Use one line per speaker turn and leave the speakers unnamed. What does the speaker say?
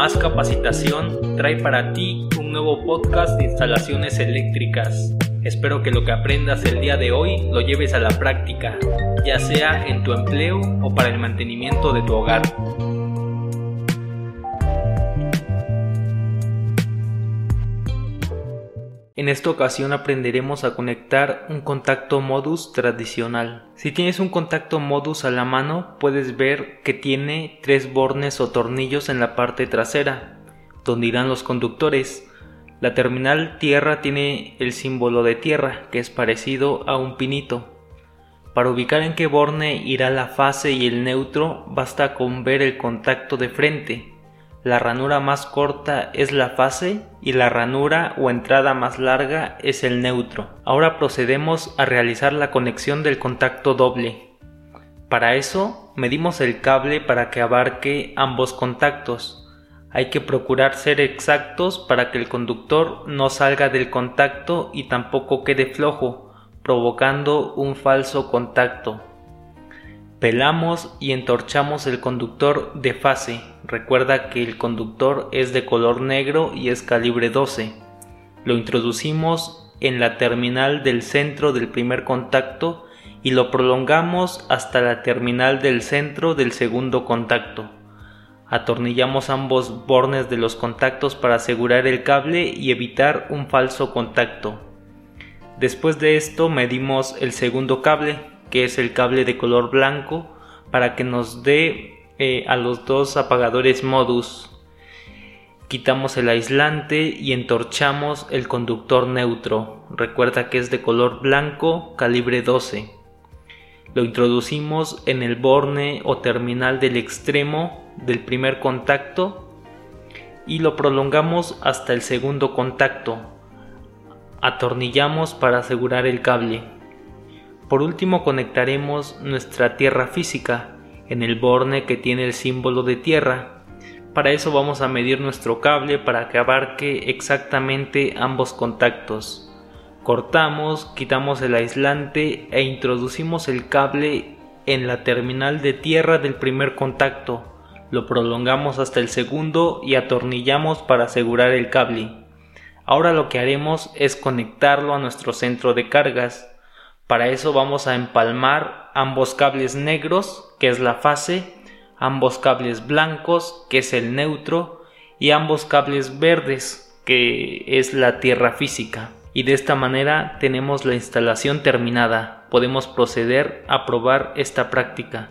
Más Capacitación trae para ti un nuevo podcast de instalaciones eléctricas. Espero que lo que aprendas el día de hoy lo lleves a la práctica, ya sea en tu empleo o para el mantenimiento de tu hogar. En esta ocasión aprenderemos a conectar un contacto modus tradicional. Si tienes un contacto modus a la mano, puedes ver que tiene tres bornes o tornillos en la parte trasera, donde irán los conductores. La terminal tierra tiene el símbolo de tierra, que es parecido a un pinito. Para ubicar en qué borne irá la fase y el neutro, basta con ver el contacto de frente, la ranura más corta es la fase y la ranura o entrada más larga es el neutro. Ahora procedemos a realizar la conexión del contacto doble. Para eso medimos el cable para que abarque ambos contactos. Hay que procurar ser exactos para que el conductor no salga del contacto y tampoco quede flojo, provocando un falso contacto. Pelamos y entorchamos el conductor de fase. Recuerda que el conductor es de color negro y es calibre 12. Lo introducimos en la terminal del centro del primer contacto y lo prolongamos hasta la terminal del centro del segundo contacto. Atornillamos ambos bornes de los contactos para asegurar el cable y evitar un falso contacto. Después de esto medimos el segundo cable que es el cable de color blanco, para que nos dé eh, a los dos apagadores modus. Quitamos el aislante y entorchamos el conductor neutro. Recuerda que es de color blanco, calibre 12. Lo introducimos en el borne o terminal del extremo del primer contacto y lo prolongamos hasta el segundo contacto. Atornillamos para asegurar el cable. Por último conectaremos nuestra tierra física en el borne que tiene el símbolo de tierra. Para eso vamos a medir nuestro cable para que abarque exactamente ambos contactos. Cortamos, quitamos el aislante e introducimos el cable en la terminal de tierra del primer contacto. Lo prolongamos hasta el segundo y atornillamos para asegurar el cable. Ahora lo que haremos es conectarlo a nuestro centro de cargas. Para eso vamos a empalmar ambos cables negros, que es la fase, ambos cables blancos, que es el neutro, y ambos cables verdes, que es la tierra física. Y de esta manera tenemos la instalación terminada. Podemos proceder a probar esta práctica.